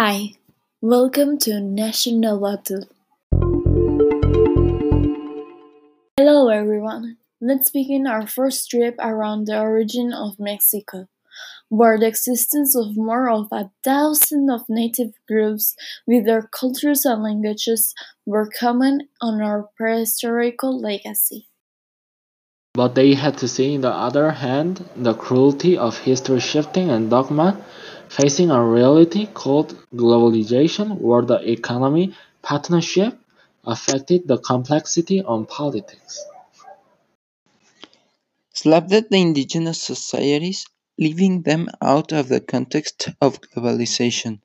Hi, welcome to Nationalotl. Hello everyone. Let's begin our first trip around the origin of Mexico, where the existence of more of a thousand of native groups with their cultures and languages were common on our prehistorical legacy. But they had to see, on the other hand, the cruelty of history shifting and dogma facing a reality called globalization where the economy partnership affected the complexity on politics. Slapped the indigenous societies, leaving them out of the context of globalization.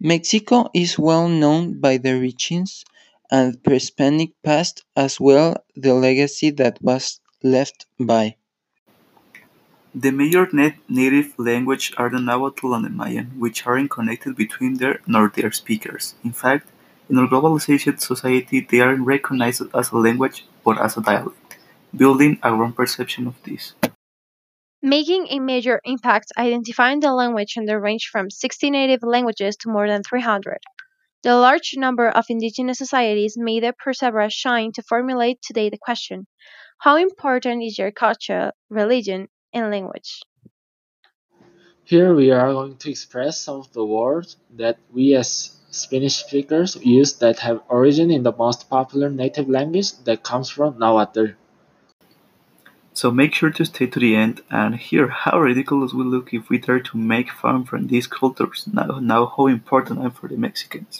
Mexico is well known by the richness and pre-Hispanic past as well the legacy that was left by. The major native languages are the Nahuatl and the Mayan, which aren't connected between them nor their speakers. In fact, in our globalized society they aren't recognized as a language but as a dialect, building a wrong perception of this. Making a major impact identifying the language and the range from 60 native languages to more than 300. The large number of indigenous societies made the perseverance shine to formulate today the question, how important is your culture, religion, and language? Here we are going to express some of the words that we as Spanish speakers use that have origin in the most popular native language that comes from Nahuatl. So make sure to stay to the end and hear how ridiculous we look if we dare to make fun from these cultures, now, now how important I'm for the Mexicans.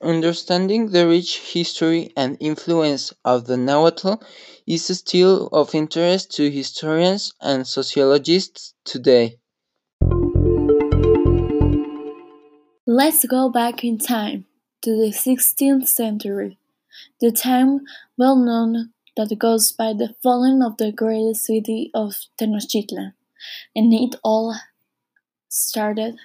Understanding the rich history and influence of the Nahuatl is still of interest to historians and sociologists today. Let's go back in time to the 16th century, the time well known that goes by the falling of the great city of Tenochtitlan, and it all started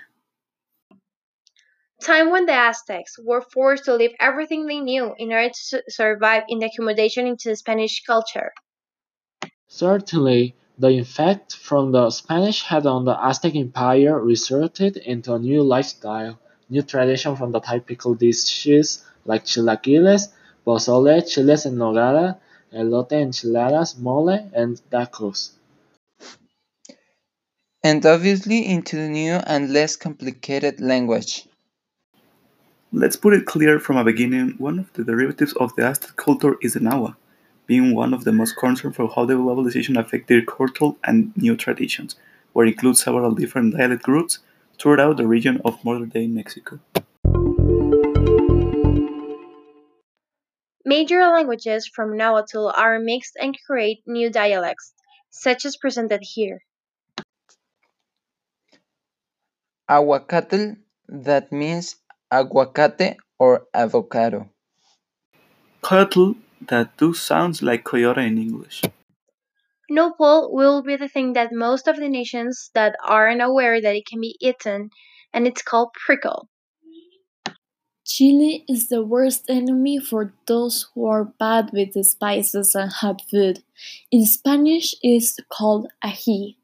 time when the Aztecs were forced to leave everything they knew in order to survive in the accommodation into the Spanish culture. Certainly, the effect from the Spanish had on the Aztec Empire resulted into a new lifestyle, new tradition from the typical dishes like chilaquiles, pozole, chiles en nogada, elote enchiladas, mole, and tacos. And obviously into the new and less complicated language. Let's put it clear from a beginning, one of the derivatives of the Aztec culture is the Nahua, being one of the most concerned for how the globalization affected their culture and new traditions, where it includes several different dialect groups throughout the region of modern-day Mexico. Major languages from Nahuatl are mixed and create new dialects, such as presented here. Aguacatl, that means aguacate or avocado. Coyotl, that do sounds like coyote in English. Nopal will be the thing that most of the nations that aren't aware that it can be eaten, and it's called prickle. Chili is the worst enemy for those who are bad with the spices and hot food. In Spanish, it's called ají.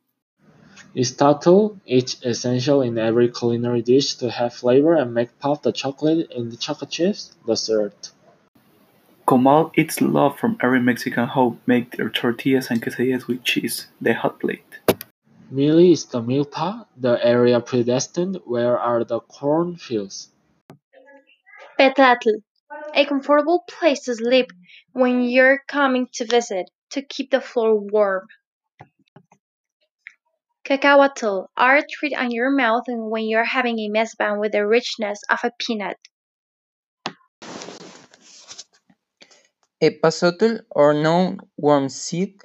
Istatul, It's essential in every culinary dish to have flavor and make pop the chocolate in the chocolate chips, dessert. Comal eats love from every Mexican home make their tortillas and quesadillas with cheese, the hot plate. Mili is the milpa, the area predestined where are the corn fields. Petatl, a comfortable place to sleep when you're coming to visit, to keep the floor warm. Cacahuatl are a treat on your mouth when you're having a mezban with the richness of a peanut. Epazote or known worm seed,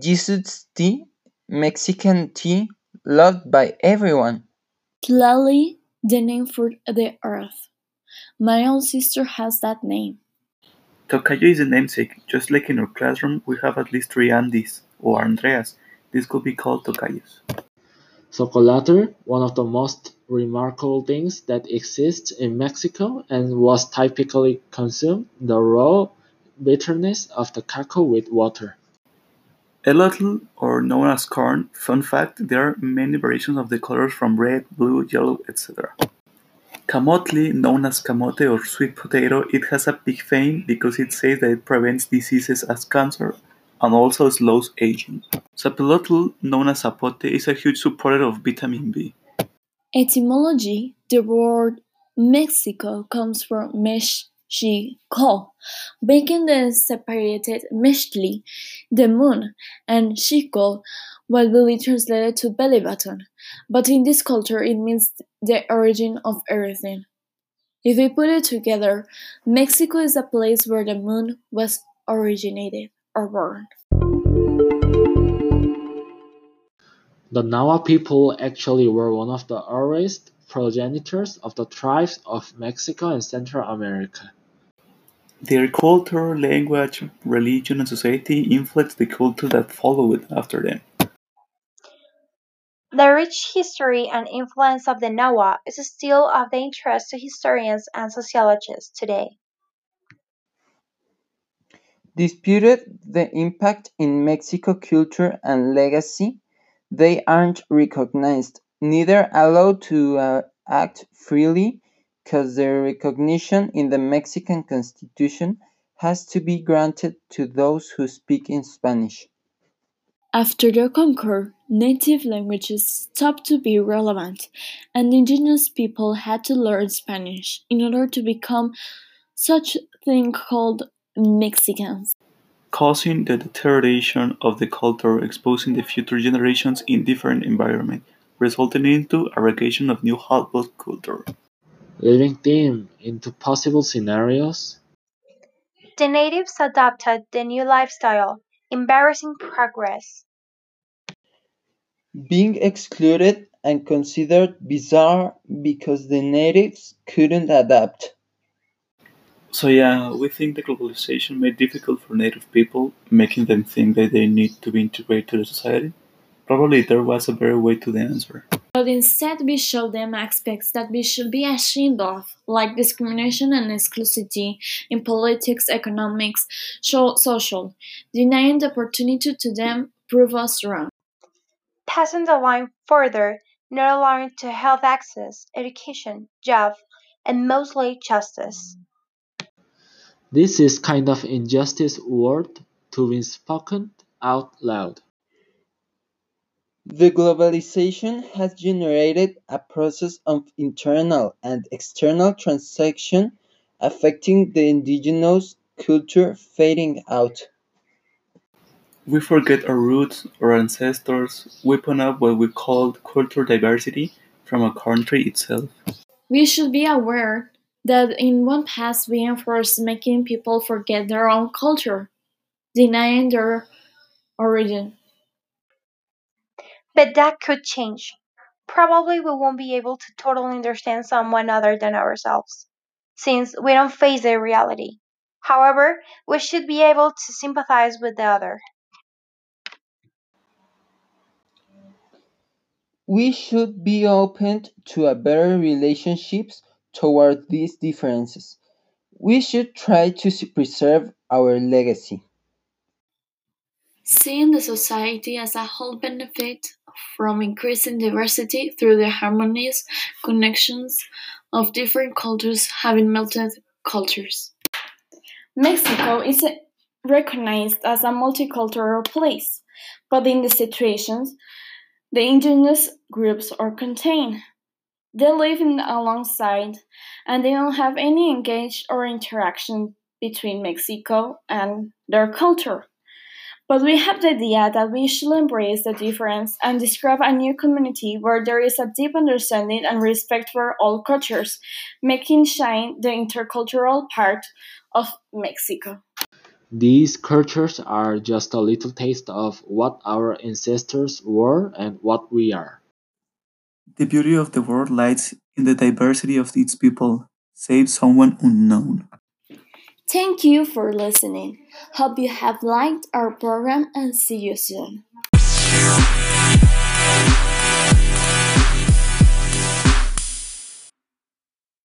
Jesus tea, Mexican tea, loved by everyone. Tlali, the name for the earth. My own sister has that name. Tocayo is a namesake. Just like in our classroom, we have at least three Andis, or Andreas, this could be called tocayos. Chocolate, one of the most remarkable things that exists in Mexico and was typically consumed, the raw bitterness of the cacao with water. Elote, or known as corn, fun fact, there are many variations of the colors from red, blue, yellow, etc. Camote, known as camote or sweet potato, it has a big fame because it says that it prevents diseases as cancer and also slows aging. Sapilotl, known as sapote, is a huge supporter of vitamin B. Etymology The word Mexico comes from Mexico, making the separated Mextli, the moon, and what will be translated to belly button, but in this culture it means the origin of everything. If we put it together, Mexico is a place where the moon was originated or born. The Nahua people actually were one of the earliest progenitors of the tribes of Mexico and Central America. Their culture, language, religion, and society influenced the culture that followed after them. The rich history and influence of the Nahua is still of the interest to historians and sociologists today. Disputed the impact in Mexico culture and legacy, they aren't recognized, neither allowed to uh, act freely, cause their recognition in the Mexican Constitution has to be granted to those who speak in Spanish. After the conquer, native languages stopped to be relevant, and indigenous people had to learn Spanish in order to become such thing called Mexicans. causing the deterioration of the culture, exposing the future generations in different environment, resulting into aggregation of new half-blood culture. Leaving them into possible scenarios The natives adopted the new lifestyle, embarrassing progress. being excluded and considered bizarre because the natives couldn't adapt. So yeah, we think the globalization made difficult for native people, making them think that they need to be integrated to the society. Probably there was a better way to the answer. But instead, we show them aspects that we should be ashamed of, like discrimination and exclusivity in politics, economics, so- social, denying the opportunity to them prove us wrong. Passing the line further, not allowing to health access, education, job, and mostly justice. This is kind of injustice word to be spoken out loud. The globalization has generated a process of internal and external transaction affecting the indigenous culture fading out. We forget our roots, our ancestors, weapon up what we call cultural diversity from a country itself. We should be aware that in one past we enforced making people forget their own culture, denying their origin. But that could change. Probably we won't be able to totally understand someone other than ourselves, since we don't face their reality. However, we should be able to sympathize with the other. We should be open to a better relationships toward these differences. We should try to preserve our legacy. Seeing the society as a whole benefit from increasing diversity through the harmonious connections of different cultures having melted cultures. Mexico is recognized as a multicultural place, but in the situations, the indigenous groups are contained. They live in alongside, and they don't have any engaged or interaction between Mexico and their culture. But we have the idea that we should embrace the difference and describe a new community where there is a deep understanding and respect for all cultures, making shine the intercultural part of Mexico. These cultures are just a little taste of what our ancestors were and what we are. The beauty of the world lies in the diversity of its people, save someone unknown. Thank you for listening. Hope you have liked our program and see you soon.